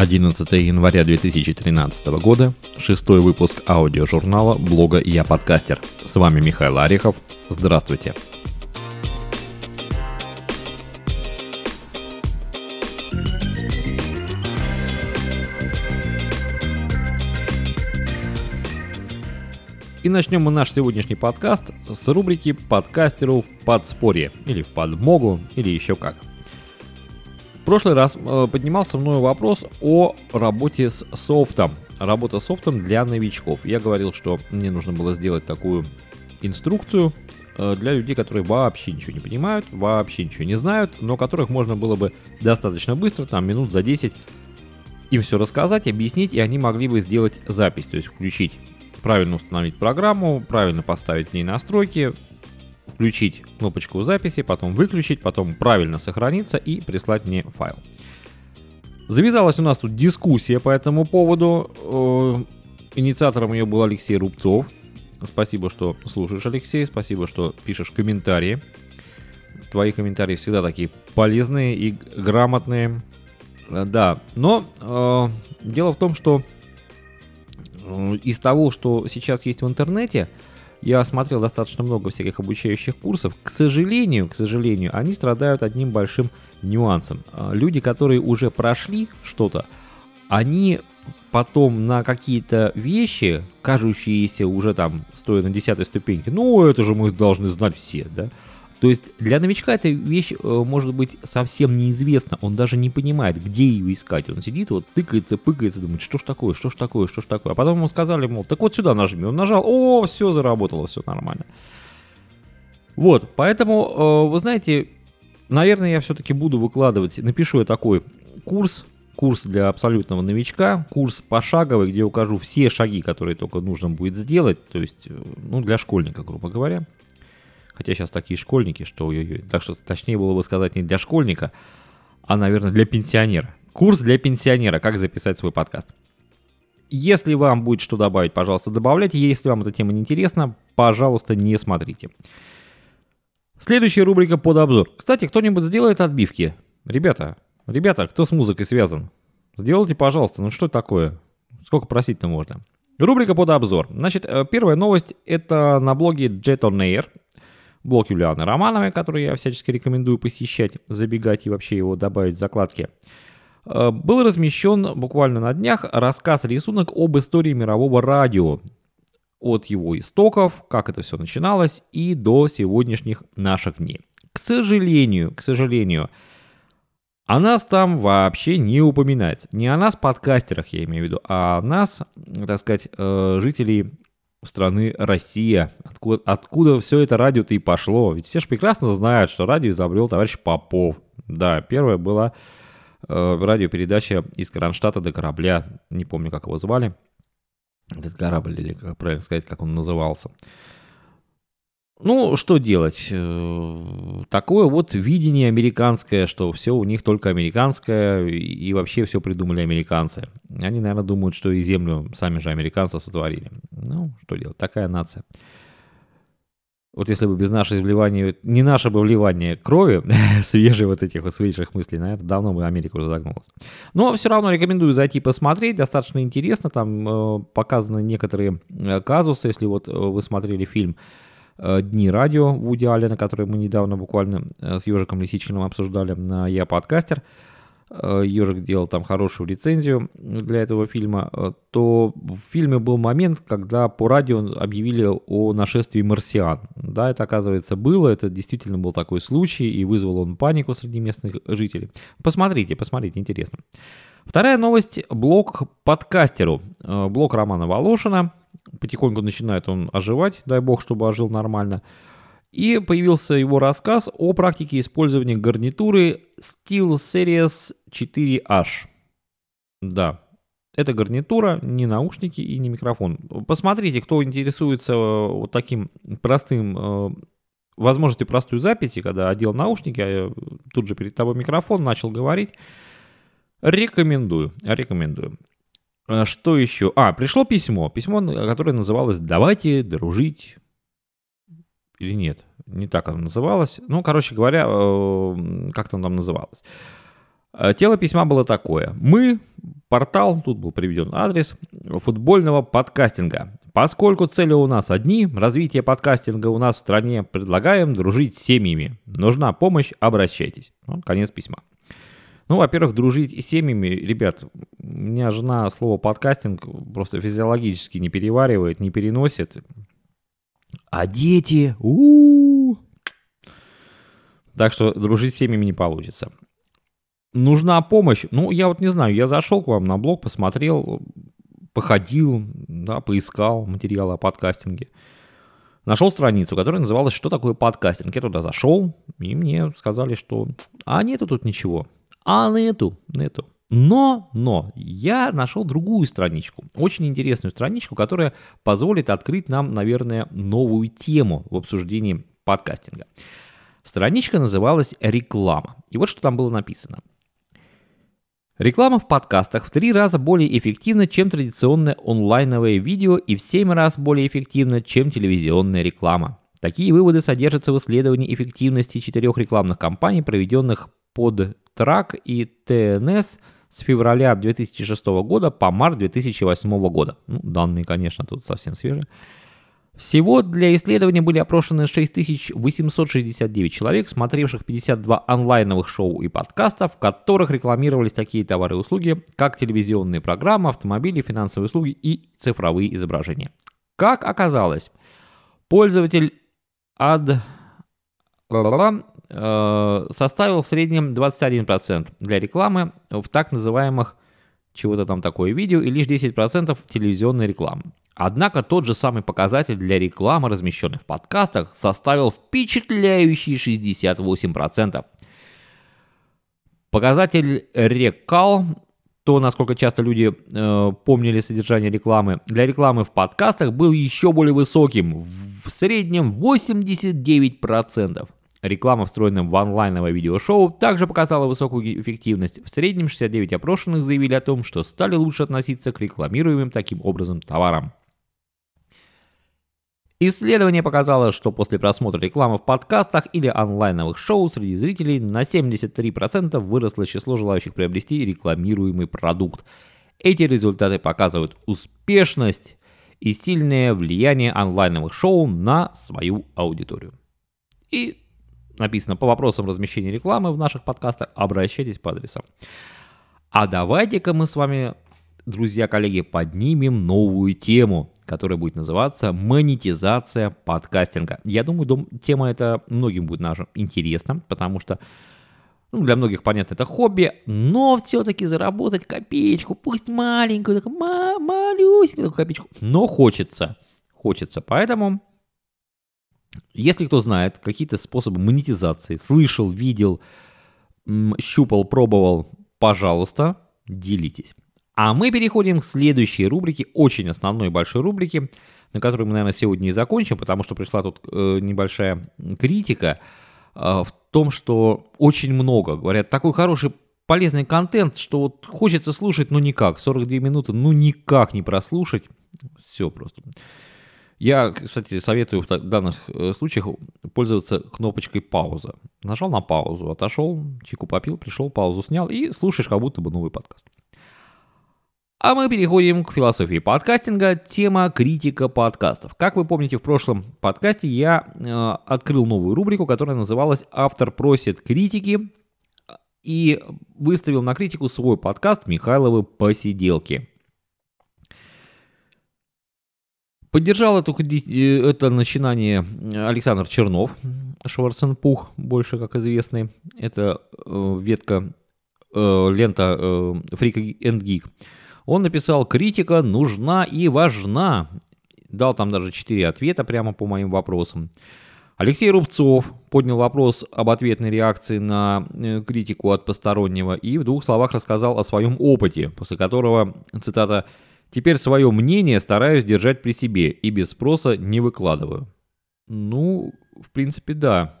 11 января 2013 года, шестой выпуск аудиожурнала блога «Я подкастер». С вами Михаил Арихов. Здравствуйте. И начнем мы наш сегодняшний подкаст с рубрики «Подкастеру в подспорье» или в подмогу, или еще как – прошлый раз э, поднимался мною вопрос о работе с софтом. Работа с софтом для новичков. Я говорил, что мне нужно было сделать такую инструкцию э, для людей, которые вообще ничего не понимают, вообще ничего не знают, но которых можно было бы достаточно быстро, там минут за 10, им все рассказать, объяснить, и они могли бы сделать запись, то есть включить, правильно установить программу, правильно поставить в ней настройки, включить кнопочку записи, потом выключить, потом правильно сохраниться и прислать мне файл. Завязалась у нас тут дискуссия по этому поводу. Э, инициатором ее был Алексей Рубцов. Спасибо, что слушаешь, Алексей. Спасибо, что пишешь комментарии. Твои комментарии всегда такие полезные и грамотные. Э, да, но э, дело в том, что э, из того, что сейчас есть в интернете, я смотрел достаточно много всяких обучающих курсов. К сожалению, к сожалению, они страдают одним большим нюансом. А, люди, которые уже прошли что-то, они потом на какие-то вещи, кажущиеся уже там стоя на десятой ступеньке, ну это же мы должны знать все, да, то есть для новичка эта вещь э, может быть совсем неизвестна, он даже не понимает, где ее искать. Он сидит, вот тыкается, пыкается, думает, что ж такое, что ж такое, что ж такое. А потом ему сказали, мол, так вот сюда нажми. Он нажал, о, все заработало, все нормально. Вот, поэтому, э, вы знаете, наверное, я все-таки буду выкладывать, напишу я такой курс, курс для абсолютного новичка, курс пошаговый, где укажу все шаги, которые только нужно будет сделать, то есть, э, ну, для школьника, грубо говоря. Хотя сейчас такие школьники, что ой-ой-ой. Так что точнее было бы сказать не для школьника, а, наверное, для пенсионера. Курс для пенсионера, как записать свой подкаст. Если вам будет что добавить, пожалуйста, добавляйте. Если вам эта тема не интересна, пожалуйста, не смотрите. Следующая рубрика под обзор. Кстати, кто-нибудь сделает отбивки? Ребята, ребята, кто с музыкой связан? Сделайте, пожалуйста. Ну что такое? Сколько просить-то можно? Рубрика под обзор. Значит, э, первая новость это на блоге Jet on Air блог Юлианы Романовой, который я всячески рекомендую посещать, забегать и вообще его добавить в закладки. Э, был размещен буквально на днях рассказ-рисунок об истории мирового радио. От его истоков, как это все начиналось, и до сегодняшних наших дней. К сожалению, к сожалению, о нас там вообще не упоминается. Не о нас, подкастерах, я имею в виду, а о нас, так сказать, э, жителей страны Россия. Откуда, откуда все это радио-то и пошло? Ведь все же прекрасно знают, что радио изобрел товарищ Попов. Да, первая была э, радиопередача из Кронштадта до корабля. Не помню, как его звали. Этот корабль, или как правильно сказать, как он назывался. Ну, что делать? Э, такое вот видение американское, что все у них только американское, и вообще все придумали американцы. Они, наверное, думают, что и Землю сами же американцы сотворили. Ну, что делать? Такая нация. Вот если бы без нашей вливания, не наше бы вливание крови, свежие вот этих вот свежих мыслей, наверное, давно бы Америка уже загнулась. Но все равно рекомендую зайти посмотреть, достаточно интересно, там э, показаны некоторые э, казусы, если вот э, вы смотрели фильм Дни радио Вуди Аллена, который мы недавно буквально э, с Ежиком Лисичкиным обсуждали на Я подкастер. Э, Ежик делал там хорошую рецензию для этого фильма, то в фильме был момент, когда по радио объявили о нашествии марсиан. Да, это оказывается было, это действительно был такой случай, и вызвал он панику среди местных жителей. Посмотрите, посмотрите, интересно. Вторая новость – блог подкастеру. Блог Романа Волошина – потихоньку начинает он оживать, дай бог, чтобы ожил нормально. И появился его рассказ о практике использования гарнитуры SteelSeries 4H. Да, это гарнитура, не наушники и не микрофон. Посмотрите, кто интересуется э, вот таким простым, э, возможностью простой записи, когда одел наушники, а тут же перед тобой микрофон, начал говорить. Рекомендую, рекомендую. А что еще? А, пришло письмо. Письмо, которое называлось «Давайте дружить». Или нет? Не так оно называлось. Ну, короче говоря, э, как-то оно там называлось. Э, тело письма было такое. Мы, портал, тут был приведен адрес, футбольного подкастинга. Поскольку цели у нас одни, развитие подкастинга у нас в стране, предлагаем дружить с семьями. Нужна помощь, обращайтесь. Вот конец письма. Ну, во-первых, дружить с семьями, ребят, у меня жена слово подкастинг просто физиологически не переваривает, не переносит. А дети, у, -у, -у. Так что дружить с семьями не получится. Нужна помощь. Ну, я вот не знаю, я зашел к вам на блог, посмотрел, походил, да, поискал материалы о подкастинге. Нашел страницу, которая называлась «Что такое подкастинг?». Я туда зашел, и мне сказали, что «А нету тут ничего». А нету, нету. Но, но, я нашел другую страничку, очень интересную страничку, которая позволит открыть нам, наверное, новую тему в обсуждении подкастинга. Страничка называлась «Реклама». И вот что там было написано. Реклама в подкастах в три раза более эффективна, чем традиционное онлайновое видео и в семь раз более эффективна, чем телевизионная реклама. Такие выводы содержатся в исследовании эффективности четырех рекламных кампаний, проведенных под ТРАК и ТНС с февраля 2006 года по март 2008 года. Ну, данные, конечно, тут совсем свежие. Всего для исследования были опрошены 6869 человек, смотревших 52 онлайновых шоу и подкастов, в которых рекламировались такие товары и услуги, как телевизионные программы, автомобили, финансовые услуги и цифровые изображения. Как оказалось, пользователь э, составил в среднем 21% для рекламы в так называемых чего-то там такое видео и лишь 10% телевизионной рекламы. Однако тот же самый показатель для рекламы, размещенной в подкастах, составил впечатляющие 68%. Показатель рекал, то, насколько часто люди э, помнили содержание рекламы, для рекламы в подкастах был еще более высоким, в среднем 89%. Реклама, встроенная в онлайновое видеошоу, также показала высокую эффективность. В среднем 69 опрошенных заявили о том, что стали лучше относиться к рекламируемым таким образом товарам. Исследование показало, что после просмотра рекламы в подкастах или онлайновых шоу среди зрителей на 73% выросло число желающих приобрести рекламируемый продукт. Эти результаты показывают успешность и сильное влияние онлайновых шоу на свою аудиторию. И написано по вопросам размещения рекламы в наших подкастах, обращайтесь по адресам. А давайте-ка мы с вами, друзья, коллеги, поднимем новую тему которая будет называться «Монетизация подкастинга». Я думаю, тема эта многим будет наша интересна, потому что ну, для многих, понятно, это хобби, но все-таки заработать копеечку, пусть маленькую, такую ма- малюсенькую такую копеечку, но хочется, хочется. Поэтому, если кто знает какие-то способы монетизации, слышал, видел, щупал, пробовал, пожалуйста, делитесь. А мы переходим к следующей рубрике, очень основной большой рубрике, на которой мы, наверное, сегодня и закончим, потому что пришла тут э, небольшая критика э, в том, что очень много, говорят, такой хороший полезный контент, что вот хочется слушать, но никак. 42 минуты, ну никак не прослушать. Все просто. Я, кстати, советую в данных э, случаях пользоваться кнопочкой пауза. Нажал на паузу, отошел, чайку попил, пришел, паузу снял и слушаешь как будто бы новый подкаст. А мы переходим к философии подкастинга. Тема критика подкастов. Как вы помните, в прошлом подкасте я э, открыл новую рубрику, которая называлась «Автор просит критики» и выставил на критику свой подкаст «Михайловы посиделки». Поддержал эту, э, это начинание Александр Чернов, Шварценпух, больше как известный. Это э, ветка, э, лента э, Freak and Geek. Он написал «Критика нужна и важна». Дал там даже четыре ответа прямо по моим вопросам. Алексей Рубцов поднял вопрос об ответной реакции на э, критику от постороннего и в двух словах рассказал о своем опыте, после которого, цитата, «теперь свое мнение стараюсь держать при себе и без спроса не выкладываю». Ну, в принципе, да.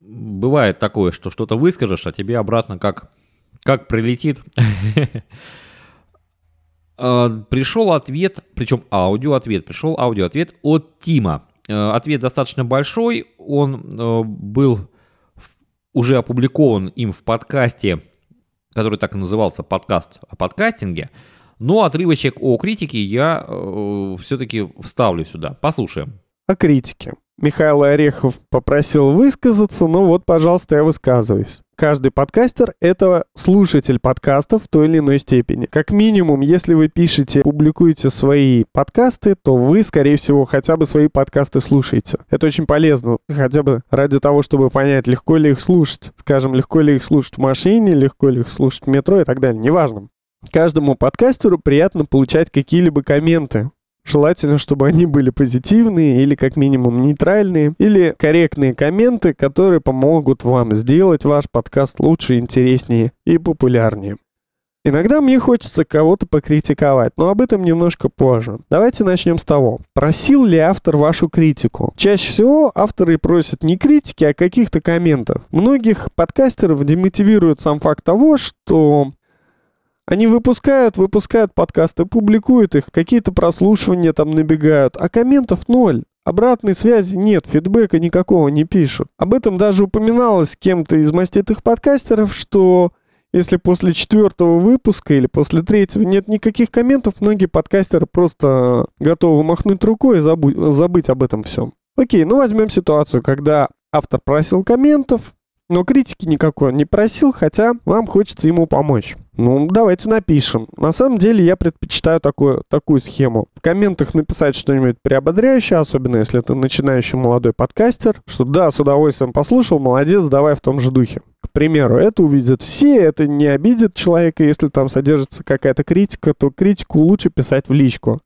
Бывает такое, что что-то выскажешь, а тебе обратно как, как прилетит. Э, пришел ответ, причем аудиоответ, пришел аудиоответ от Тима. Э, ответ достаточно большой, он э, был уже опубликован им в подкасте который так и назывался подкаст о подкастинге. Но отрывочек о критике я э, все-таки вставлю сюда. Послушаем. О критике. Михаил Орехов попросил высказаться, ну вот, пожалуйста, я высказываюсь. Каждый подкастер — это слушатель подкаста в той или иной степени. Как минимум, если вы пишете, публикуете свои подкасты, то вы, скорее всего, хотя бы свои подкасты слушаете. Это очень полезно, хотя бы ради того, чтобы понять, легко ли их слушать. Скажем, легко ли их слушать в машине, легко ли их слушать в метро и так далее. Неважно. Каждому подкастеру приятно получать какие-либо комменты Желательно, чтобы они были позитивные или как минимум нейтральные, или корректные комменты, которые помогут вам сделать ваш подкаст лучше, интереснее и популярнее. Иногда мне хочется кого-то покритиковать, но об этом немножко позже. Давайте начнем с того. Просил ли автор вашу критику? Чаще всего авторы просят не критики, а каких-то комментов. Многих подкастеров демотивирует сам факт того, что они выпускают, выпускают подкасты, публикуют их, какие-то прослушивания там набегают, а комментов ноль. Обратной связи нет, фидбэка никакого не пишут. Об этом даже упоминалось кем-то из маститых подкастеров, что если после четвертого выпуска или после третьего нет никаких комментов, многие подкастеры просто готовы махнуть рукой и забудь, забыть об этом всем. Окей, ну возьмем ситуацию, когда автор просил комментов, но критики никакой не просил, хотя вам хочется ему помочь. Ну, давайте напишем. На самом деле я предпочитаю такую, такую схему. В комментах написать что-нибудь приободряющее, особенно если это начинающий молодой подкастер, что да, с удовольствием послушал, молодец, давай в том же духе. К примеру, это увидят все, это не обидит человека, если там содержится какая-то критика, то критику лучше писать в личку.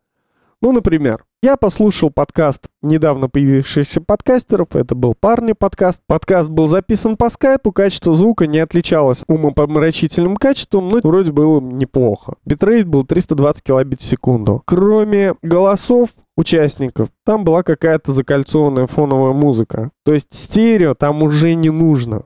Ну, например, я послушал подкаст недавно появившихся подкастеров, это был парни подкаст. Подкаст был записан по скайпу, качество звука не отличалось умопомрачительным качеством, но вроде было неплохо. Битрейт был 320 килобит в секунду. Кроме голосов участников, там была какая-то закольцованная фоновая музыка. То есть стерео там уже не нужно.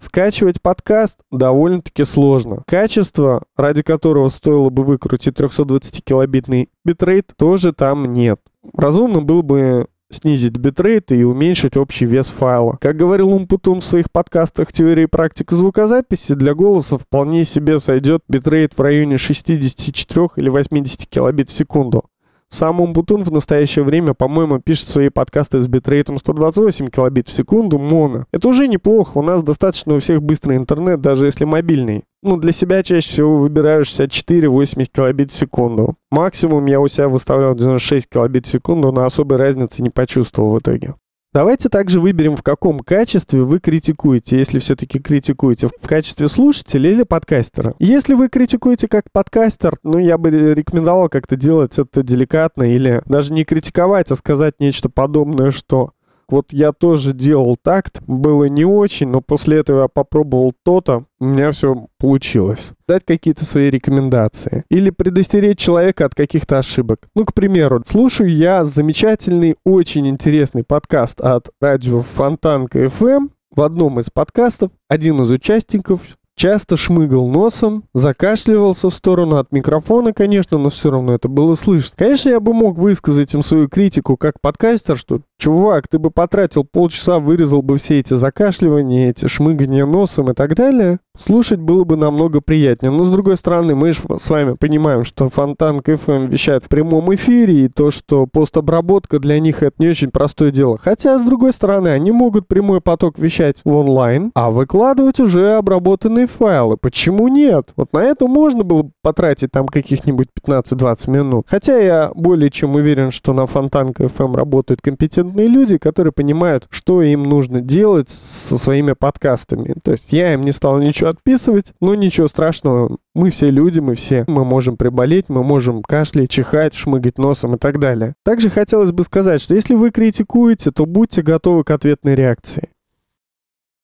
Скачивать подкаст довольно-таки сложно. Качество, ради которого стоило бы выкрутить 320-килобитный битрейт, тоже там нет. Разумно было бы снизить битрейт и уменьшить общий вес файла. Как говорил Umputun в своих подкастах «Теория и практика звукозаписи», для голоса вполне себе сойдет битрейт в районе 64 или 80 килобит в секунду. Сам Умбутун в настоящее время, по-моему, пишет свои подкасты с битрейтом 128 килобит в секунду моно. Это уже неплохо, у нас достаточно у всех быстрый интернет, даже если мобильный. Ну, для себя чаще всего выбираю 64-80 килобит в секунду. Максимум я у себя выставлял 96 килобит в секунду, но особой разницы не почувствовал в итоге. Давайте также выберем, в каком качестве вы критикуете, если все-таки критикуете, в качестве слушателя или подкастера. Если вы критикуете как подкастер, ну, я бы рекомендовал как-то делать это деликатно или даже не критиковать, а сказать нечто подобное, что вот я тоже делал такт, было не очень, но после этого я попробовал то-то, у меня все получилось. Дать какие-то свои рекомендации. Или предостеречь человека от каких-то ошибок. Ну, к примеру, слушаю я замечательный, очень интересный подкаст от радио Фонтанка FM. В одном из подкастов один из участников часто шмыгал носом, закашливался в сторону от микрофона, конечно, но все равно это было слышно. Конечно, я бы мог высказать им свою критику как подкастер, что Чувак, ты бы потратил полчаса, вырезал бы все эти закашливания, эти шмыгания носом и так далее. Слушать было бы намного приятнее. Но, с другой стороны, мы же с вами понимаем, что Фонтан КФМ вещает в прямом эфире, и то, что постобработка для них это не очень простое дело. Хотя, с другой стороны, они могут прямой поток вещать в онлайн, а выкладывать уже обработанные файлы. Почему нет? Вот на это можно было потратить там каких-нибудь 15-20 минут. Хотя я более чем уверен, что на Фонтан КФМ работают компетентные компетентные люди, которые понимают, что им нужно делать со своими подкастами. То есть я им не стал ничего отписывать, но ничего страшного. Мы все люди, мы все. Мы можем приболеть, мы можем кашлять, чихать, шмыгать носом и так далее. Также хотелось бы сказать, что если вы критикуете, то будьте готовы к ответной реакции.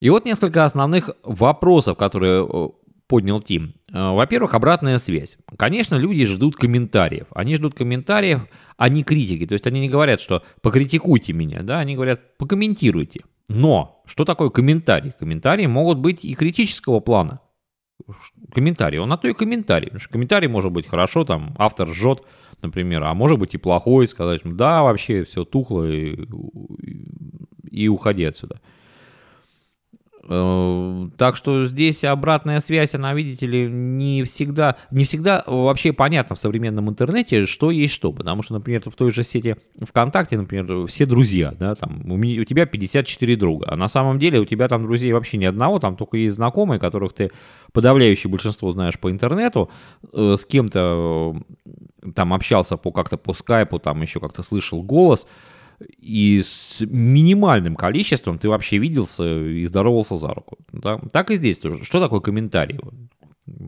И вот несколько основных вопросов, которые э, поднял Тим. Э, во-первых, обратная связь. Конечно, люди ждут комментариев. Они ждут комментариев, а не критики. То есть они не говорят, что покритикуйте меня, да, они говорят покомментируйте. Но что такое комментарий? Комментарии могут быть и критического плана. Комментарий, он на то и комментарий. Потому что комментарий может быть хорошо, там автор жжет, например, а может быть и плохой, сказать, да, вообще все тухло и, и уходи отсюда. Э, так что здесь обратная связь, она, видите ли, не всегда, не всегда вообще понятно в современном интернете, что есть что. Потому что, например, в той же сети ВКонтакте, например, все друзья, да, там, у, меня, у тебя 54 друга, а на самом деле у тебя там друзей вообще ни одного, там только есть знакомые, которых ты подавляющее большинство знаешь по интернету, э, с кем-то э, там общался по как-то по скайпу, там еще как-то слышал голос, и с минимальным количеством ты вообще виделся и здоровался за руку. Да? Так и здесь тоже. Что такое комментарий?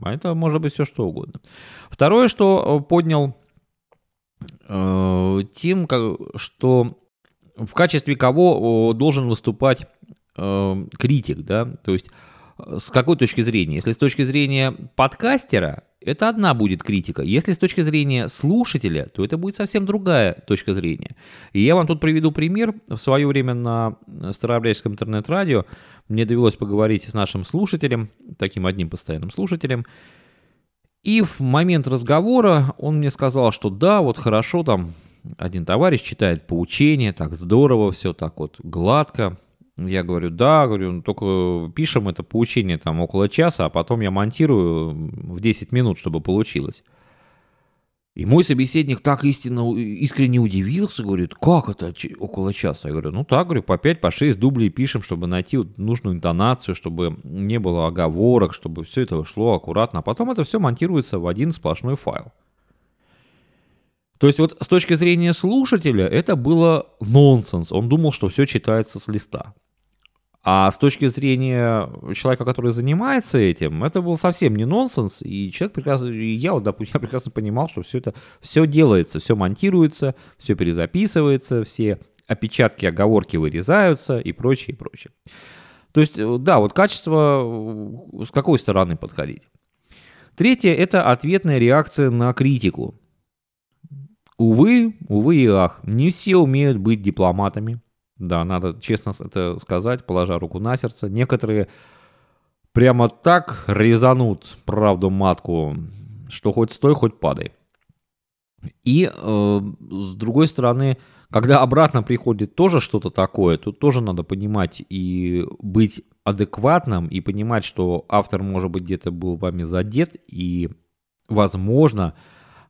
А это может быть все что угодно. Второе, что э, поднял э, Тим, что в качестве кого должен выступать э, критик, да, то есть с какой точки зрения? Если с точки зрения подкастера, это одна будет критика. Если с точки зрения слушателя, то это будет совсем другая точка зрения. И я вам тут приведу пример. В свое время на Старообрядческом интернет-радио мне довелось поговорить с нашим слушателем, таким одним постоянным слушателем, и в момент разговора он мне сказал, что да, вот хорошо, там один товарищ читает поучение, так здорово все, так вот гладко, я говорю, да, говорю, ну, только пишем это поучение там около часа, а потом я монтирую в 10 минут, чтобы получилось. И мой собеседник так истинно, искренне удивился, говорит, как это около часа? Я говорю, ну так, говорю, по 5, по 6 дублей пишем, чтобы найти нужную интонацию, чтобы не было оговорок, чтобы все это шло аккуратно. А потом это все монтируется в один сплошной файл. То есть вот с точки зрения слушателя это было нонсенс. Он думал, что все читается с листа. А с точки зрения человека, который занимается этим, это был совсем не нонсенс, и человек прекрасно, и я вот, допустим, я прекрасно понимал, что все это, все делается, все монтируется, все перезаписывается, все опечатки, оговорки вырезаются и прочее, и прочее. То есть, э, да, вот качество, э, с какой стороны подходить. Третье – это ответная реакция на критику. Увы, увы и ах, не все умеют быть дипломатами, да, надо честно это сказать, положа руку на сердце. Некоторые прямо так резанут правду матку, что хоть стой, хоть падай. И э, с другой стороны, когда обратно приходит тоже что-то такое, тут тоже надо понимать и быть адекватным, и понимать, что автор, может быть, где-то был вами задет, и, возможно,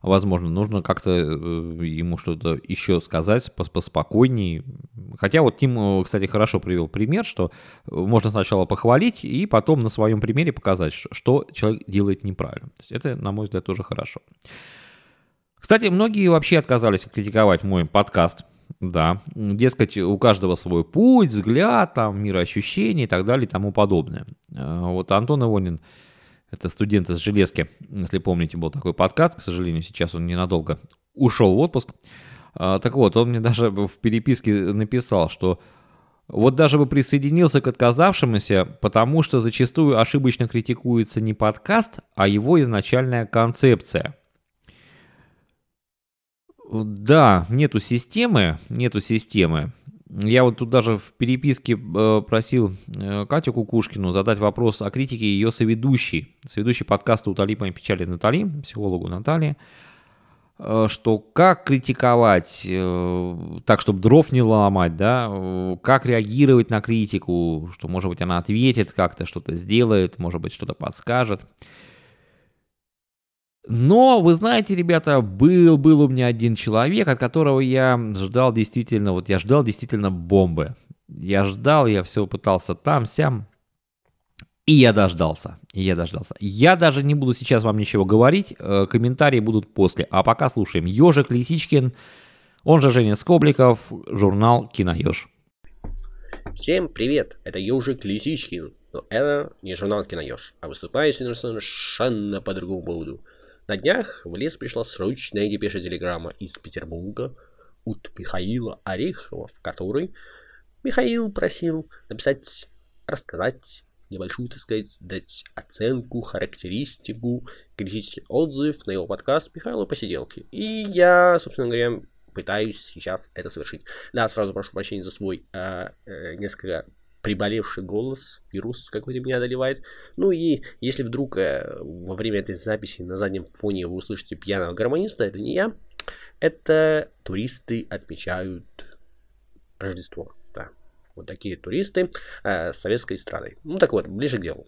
возможно, нужно как-то э, ему что-то еще сказать поспокойней. Хотя вот Тим, э, кстати, хорошо привел пример, что можно сначала похвалить и потом на своем примере показать, что человек делает неправильно. То есть это, на мой взгляд, тоже хорошо. Кстати, многие вообще отказались критиковать мой подкаст. Да, дескать, у каждого свой путь, взгляд, там, мироощущение и так далее и тому подобное. Э, вот Антон Ивонин это студент из Железки. Если помните, был такой подкаст. К сожалению, сейчас он ненадолго ушел в отпуск. А, так вот, он мне даже в переписке написал, что вот даже бы присоединился к отказавшемуся, потому что зачастую ошибочно критикуется не подкаст, а его изначальная концепция. Да, нету системы, нету системы. Я вот тут даже в переписке э, просил э, Катю Кукушкину задать вопрос о критике ее соведущей, соведущей подкаста «Утоли моей печали» Натали, психологу Натальи, э, что как критиковать так, чтобы дров не ломать, да, как реагировать на критику, что, может быть, она ответит как-то, что-то сделает, может быть, что-то подскажет. Но, вы знаете, ребята, был, был у меня один человек, от которого я ждал действительно, вот я ждал действительно бомбы. Я ждал, я все пытался там, сям. И я дождался. И я дождался. Я даже не буду сейчас вам ничего говорить. Э, комментарии будут после. А пока слушаем. Ежик Лисичкин, он же Женя Скобликов, журнал Киноеж. Всем привет, это Ежик Лисичкин. Но это не журнал Киноеж, а выступаю совершенно по другому поводу. На днях в лес пришла срочная депеша телеграмма из Петербурга от Михаила Орехова, в которой Михаил просил написать, рассказать небольшую, так сказать, дать оценку, характеристику, критический отзыв на его подкаст Михаила Посиделки. И я, собственно говоря, пытаюсь сейчас это совершить. Да, сразу прошу прощения за свой э, э, несколько приболевший голос, вирус какой-то меня одолевает. Ну и если вдруг э, во время этой записи на заднем фоне вы услышите пьяного гармониста, это не я, это туристы отмечают Рождество. Да. Вот такие туристы э, советской эстрадой. Ну так вот, ближе к делу.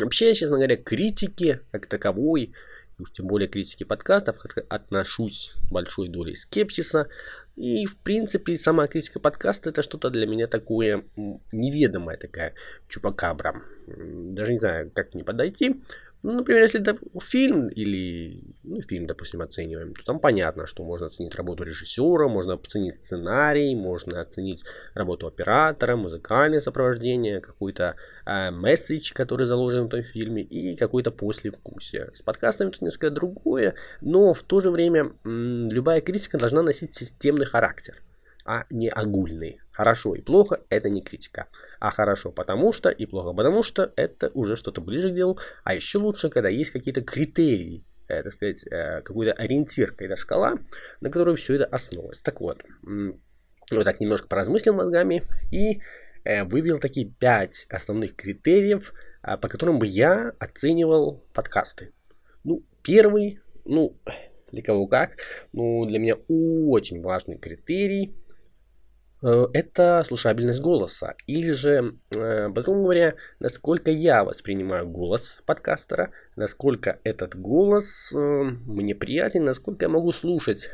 Вообще, честно говоря, критики как таковой, уж тем более критики подкастов, отношусь большой долей скепсиса. И, в принципе, сама критика подкаста это что-то для меня такое неведомое, такая чупакабра. Даже не знаю, как к ней подойти. Ну, например, если это фильм или ну, фильм, допустим, оцениваем, то там понятно, что можно оценить работу режиссера, можно оценить сценарий, можно оценить работу оператора, музыкальное сопровождение, какой-то э, месседж, который заложен в этом фильме и какой-то послевкусие. С подкастами тут несколько другое, но в то же время м- любая критика должна носить системный характер а не огульный. Хорошо и плохо – это не критика. А хорошо потому что и плохо потому что – это уже что-то ближе к делу. А еще лучше, когда есть какие-то критерии, э, так сказать, э, какой-то ориентир, какая-то шкала, на которой все это основывается. Так вот, вот так немножко поразмыслил мозгами и э, вывел такие пять основных критериев, э, по которым бы я оценивал подкасты. Ну, первый, ну, для кого как, ну, для меня очень важный критерий это слушабельность голоса. Или же, э, по-другому говоря, насколько я воспринимаю голос подкастера, насколько этот голос э, мне приятен, насколько я могу слушать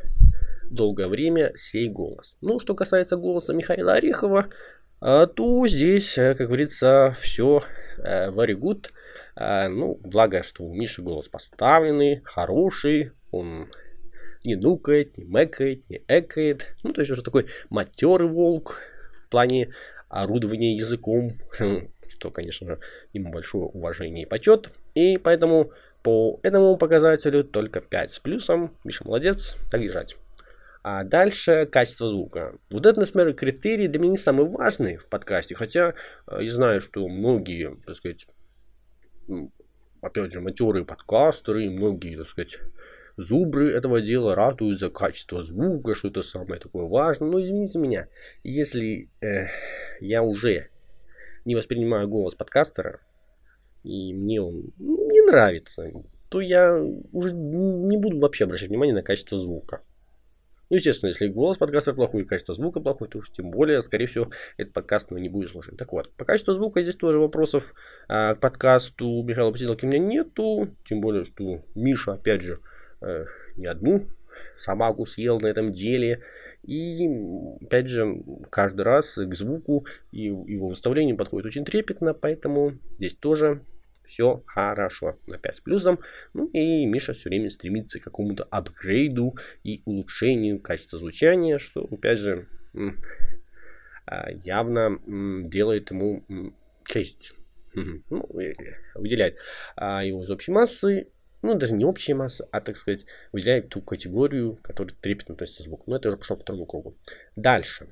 долгое время сей голос. Ну, что касается голоса Михаила Орехова, то здесь, как говорится, все very good. Ну, благо, что у Миши голос поставленный, хороший, он не нукает, не мэкает, не экает. Ну, то есть уже такой матерый волк в плане орудования языком, что, конечно, ему большое уважение и почет. И поэтому по этому показателю только 5 с плюсом. Миша молодец, так держать. А дальше качество звука. Вот это, например, критерий для меня не самый важный в подкасте. Хотя э, я знаю, что многие, так сказать, опять же, матерые подкастеры, многие, так сказать, Зубры этого дела ратуют за качество звука, что это самое такое важное. Но извините меня, если э, я уже не воспринимаю голос подкастера, и мне он не нравится, то я уже не буду вообще обращать внимание на качество звука. Ну, естественно, если голос подкаста плохой, качество звука плохое, то уж тем более, скорее всего, этот подкаст не будет слушать. Так вот, по качеству звука здесь тоже вопросов а, к подкасту Михаила Посиделки у меня нету. Тем более, что Миша, опять же, э, не одну собаку съел на этом деле. И, опять же, каждый раз к звуку и его выставлению подходит очень трепетно, поэтому здесь тоже все хорошо. На 5 с плюсом. Ну и Миша все время стремится к какому-то апгрейду и улучшению качества звучания, что, опять же, а, явно делает ему честь. Ну, выделяет а, его из общей массы ну, даже не общая масса, а, так сказать, выделяет ту категорию, которая трепетно относится к звуку. Но это уже пошло второму кругу. Дальше.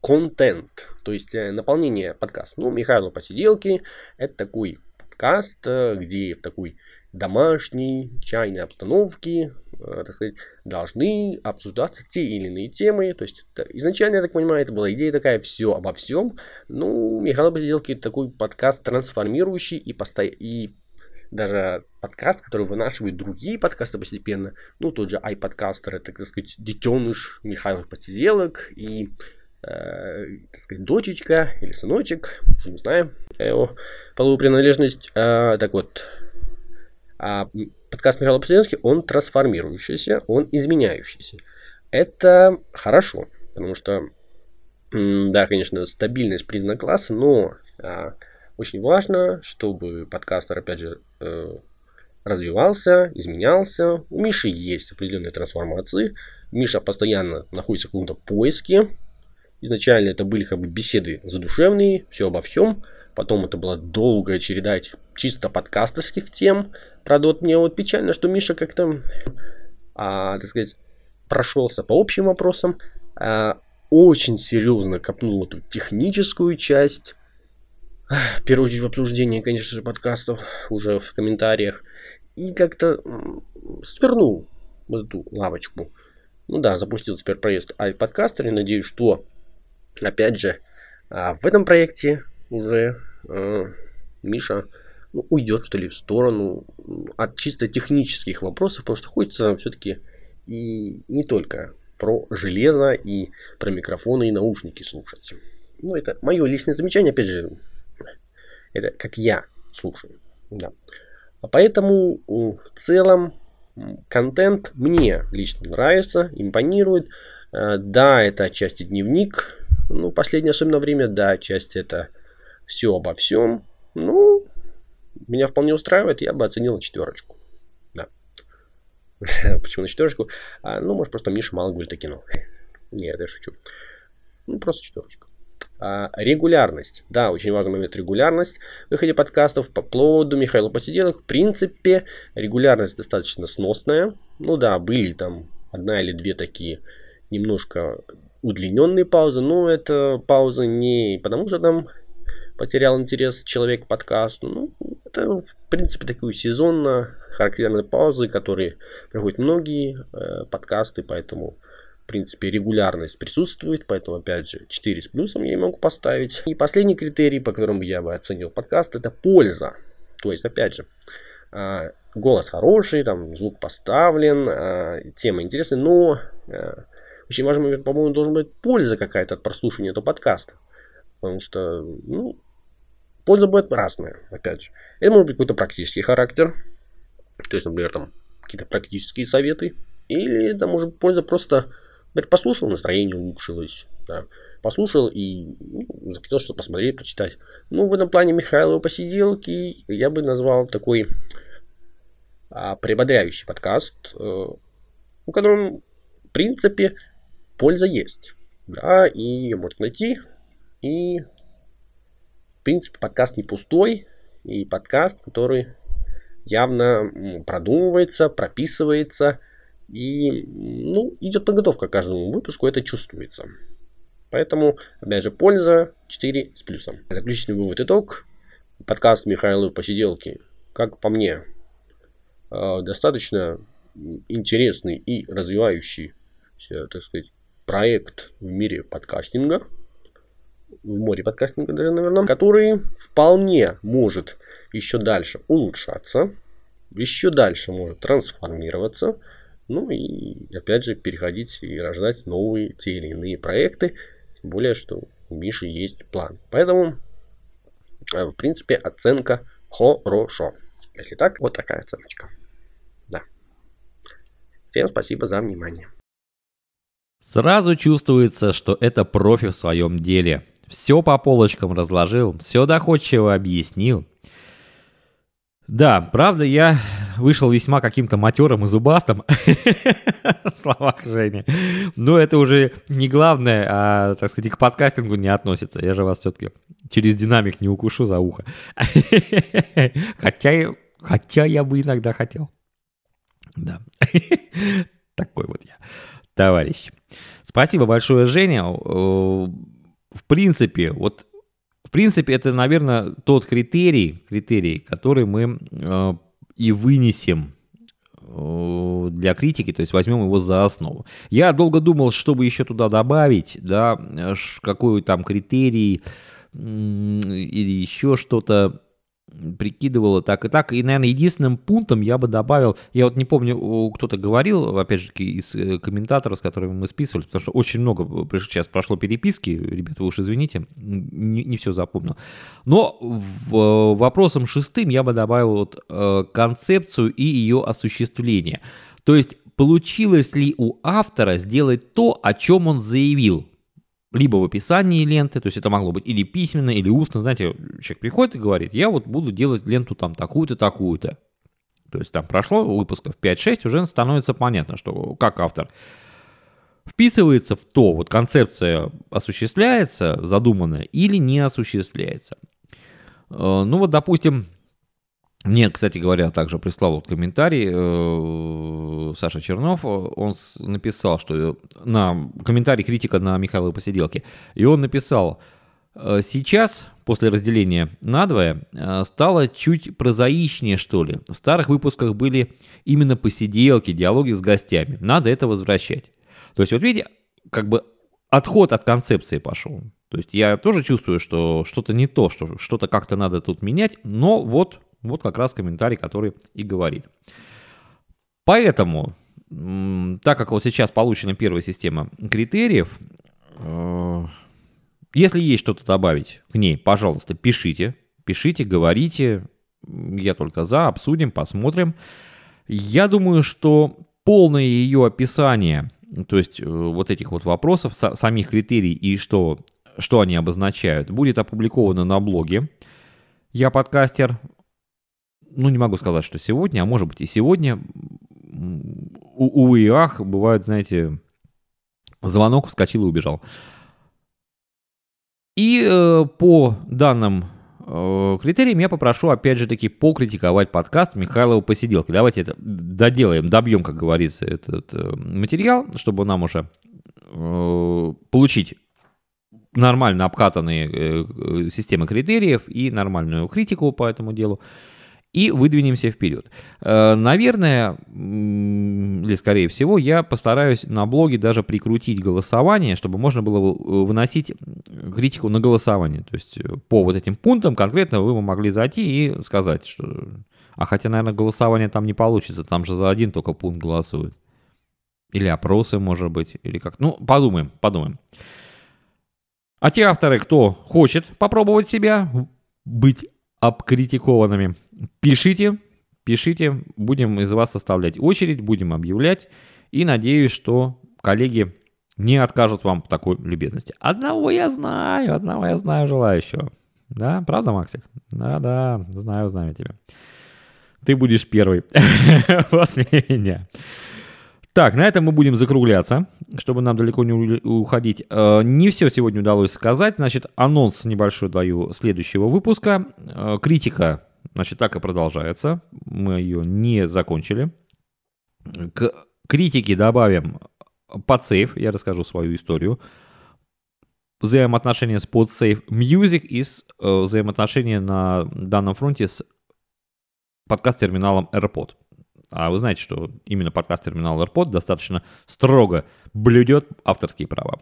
Контент, то есть э, наполнение подкаста. Ну, Михаил посиделки, это такой подкаст, э, где в такой домашней, чайной обстановке, э, так сказать, должны обсуждаться те или иные темы. То есть это, изначально, я так понимаю, это была идея такая все обо всем. Ну, Михаил Посиделки такой подкаст трансформирующий и, посто... и даже подкаст, который вынашивают другие подкасты постепенно. Ну, тот же iPodcaster, это, так сказать, детеныш Михаил Потизелок и, э, так сказать, дочечка или сыночек, не знаю, его половую принадлежность. Э, так вот, а подкаст Михаила Потизелки, он трансформирующийся, он изменяющийся. Это хорошо, потому что, да, конечно, стабильность признак класса, но а, очень важно, чтобы подкастер, опять же, э, развивался, изменялся. У Миши есть определенные трансформации. Миша постоянно находится в каком-то поиске. Изначально это были как бы беседы задушевные, все обо всем. Потом это была долгая череда этих чисто подкастерских тем. Правда, вот мне вот печально, что Миша как-то, а, так сказать, прошелся по общим вопросам, а, очень серьезно копнул эту техническую часть, в первую очередь в обсуждении, конечно же, подкастов, уже в комментариях. И как-то свернул вот эту лавочку. Ну да, запустил теперь проезд iPodcaster. И надеюсь, что, опять же, а, в этом проекте уже э, Миша ну, уйдет, что ли, в сторону от чисто технических вопросов, потому что хочется все-таки и не только про железо и про микрофоны и наушники слушать. ну, это мое личное замечание, опять же, это как я слушаю. Да. А поэтому в целом контент мне лично нравится, импонирует. Э, да, это отчасти дневник, ну, последнее особенно время, да, отчасти это все обо всем. Ну, меня вполне устраивает, я бы оценил на четверочку. Да. Почему на четверочку? А, ну, может, просто Миша мало говорит о кино. Нет, я шучу. Ну, просто четверочка. А, регулярность. Да, очень важный момент регулярность в выходе подкастов. По поводу Михаила Посиделок, в принципе, регулярность достаточно сносная. Ну да, были там одна или две такие немножко удлиненные паузы, но это пауза не потому, что там потерял интерес человек к подкасту. Ну, это, в принципе, такие сезонно характерные паузы, которые проходят многие э, подкасты, поэтому, в принципе, регулярность присутствует, поэтому, опять же, 4 с плюсом я могу поставить. И последний критерий, по которому я бы оценил подкаст, это польза. То есть, опять же, э, голос хороший, там звук поставлен, э, тема интересная, но э, очень важный момент, по-моему, должен быть польза какая-то от прослушивания этого подкаста. Потому что, ну, польза будет разная, опять же. Это может быть какой-то практический характер. То есть, например, там какие-то практические советы. Или это может быть польза просто, например, послушал, настроение улучшилось. Да. Послушал и ну, захотел что-то посмотреть, прочитать. Ну, в этом плане Михайлова посиделки я бы назвал такой а, прибодряющий подкаст, э, у которого, в принципе, польза есть. Да, и ее можно найти. И, в принципе, подкаст не пустой. И подкаст, который явно продумывается, прописывается. И, ну, идет подготовка к каждому выпуску, это чувствуется. Поэтому, опять же, польза 4 с плюсом. Заключительный вывод итог. Подкаст Михаила Посиделки, как по мне, э, достаточно интересный и развивающий, так сказать, проект в мире подкастинга, в море подкастинга, наверное, который вполне может еще дальше улучшаться, еще дальше может трансформироваться, ну и опять же переходить и рождать новые те или иные проекты, тем более, что у Миши есть план. Поэтому, э, в принципе, оценка хорошо. Если так, вот такая оценочка. Да. Всем спасибо за внимание. Сразу чувствуется, что это профи в своем деле. Все по полочкам разложил, все доходчиво объяснил. Да, правда, я вышел весьма каким-то матерым и зубастым в словах Жени. Но это уже не главное, а, так сказать, к подкастингу не относится. Я же вас все-таки через динамик не укушу за ухо. хотя, хотя я бы иногда хотел. Да. Такой вот я товарищ. Спасибо большое, Женя. В принципе, вот в принципе, это, наверное, тот критерий, критерий, который мы э, и вынесем э, для критики, то есть возьмем его за основу. Я долго думал, чтобы еще туда добавить, да, какой там критерий или еще что-то прикидывала так и так. И, наверное, единственным пунктом я бы добавил, я вот не помню, кто-то говорил, опять же, из э, комментаторов, с которыми мы списывали, потому что очень много сейчас прошло переписки, ребята, вы уж извините, не, не все запомнил. Но в, э, вопросом шестым я бы добавил вот, э, концепцию и ее осуществление. То есть, получилось ли у автора сделать то, о чем он заявил? Либо в описании ленты, то есть это могло быть или письменно, или устно. Знаете, человек приходит и говорит, я вот буду делать ленту там такую-то, такую-то. То есть там прошло выпусков 5-6, уже становится понятно, что как автор вписывается в то, вот концепция осуществляется, задуманная, или не осуществляется. Э, ну вот, допустим, мне, кстати говоря, также прислал вот комментарий э, Саша Чернов. Он написал, что на комментарий критика на Михаила Посиделки. И он написал, «Э, сейчас, после разделения надвое, э, стало чуть прозаичнее, что ли. В старых выпусках были именно посиделки, диалоги с гостями. Надо это возвращать. То есть, вот видите, как бы отход от концепции пошел. То есть я тоже чувствую, что что-то не то, что что-то как-то надо тут менять, но вот вот как раз комментарий, который и говорит. Поэтому, так как вот сейчас получена первая система критериев, э, Если есть что-то добавить к ней, пожалуйста, пишите. Пишите, говорите. Я только за, обсудим, посмотрим. Я думаю, что полное ее описание, то есть э, вот этих вот вопросов, самих критерий и что, что они обозначают, будет опубликовано на блоге. Я подкастер. Ну, не могу сказать, что сегодня, а может быть и сегодня. У, увы и ах, бывает, знаете, звонок, вскочил и убежал. И э, по данным э, критериям я попрошу, опять же таки, покритиковать подкаст Михайлова посиделки. Давайте это доделаем, добьем, как говорится, этот э, материал, чтобы нам уже э, получить нормально обкатанные э, э, системы критериев и нормальную критику по этому делу и выдвинемся вперед. Э, наверное, или скорее всего, я постараюсь на блоге даже прикрутить голосование, чтобы можно было выносить критику на голосование. То есть э, по вот этим пунктам конкретно вы могли зайти и сказать, что... А хотя, наверное, голосование там не получится, там же за один только пункт голосуют. Или опросы, может быть, или как. Ну, подумаем, подумаем. А те авторы, кто хочет попробовать себя, быть обкритикованными, Пишите, пишите, будем из вас составлять очередь, будем объявлять. И надеюсь, что коллеги не откажут вам в такой любезности. Одного я знаю, одного я знаю желающего. Да, правда, Максик? Да-да, знаю, знаю тебя. Ты будешь первый после меня. Так, на этом мы будем закругляться, чтобы нам далеко не уходить. Э, не все сегодня удалось сказать. Значит, анонс небольшой даю следующего выпуска. Э, критика Значит, так и продолжается. Мы ее не закончили. К критике добавим подсейв. Я расскажу свою историю. Взаимоотношения с подсейв Music и с, э, взаимоотношения на данном фронте с подкаст-терминалом AirPod. А вы знаете, что именно подкаст-терминал AirPod достаточно строго блюдет авторские права.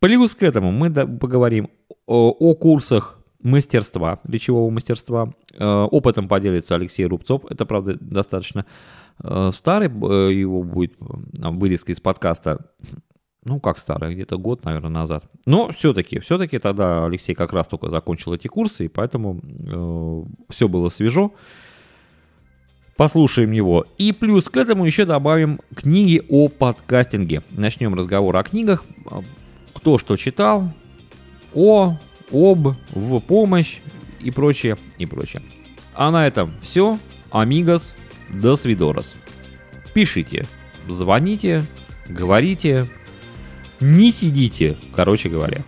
Плюс к этому мы поговорим о, о курсах мастерства, речевого мастерства. Э, опытом поделится Алексей Рубцов. Это, правда, достаточно э, старый. Э, его будет вырезка из подкаста. Ну, как старый, где-то год, наверное, назад. Но все-таки, все-таки тогда Алексей как раз только закончил эти курсы, и поэтому все было свежо. Послушаем его. И плюс к этому еще добавим книги о подкастинге. Начнем разговор о книгах. Кто что читал, о об, в помощь и прочее, и прочее. А на этом все. Амигос, до свидорос. Пишите, звоните, говорите, не сидите, короче говоря.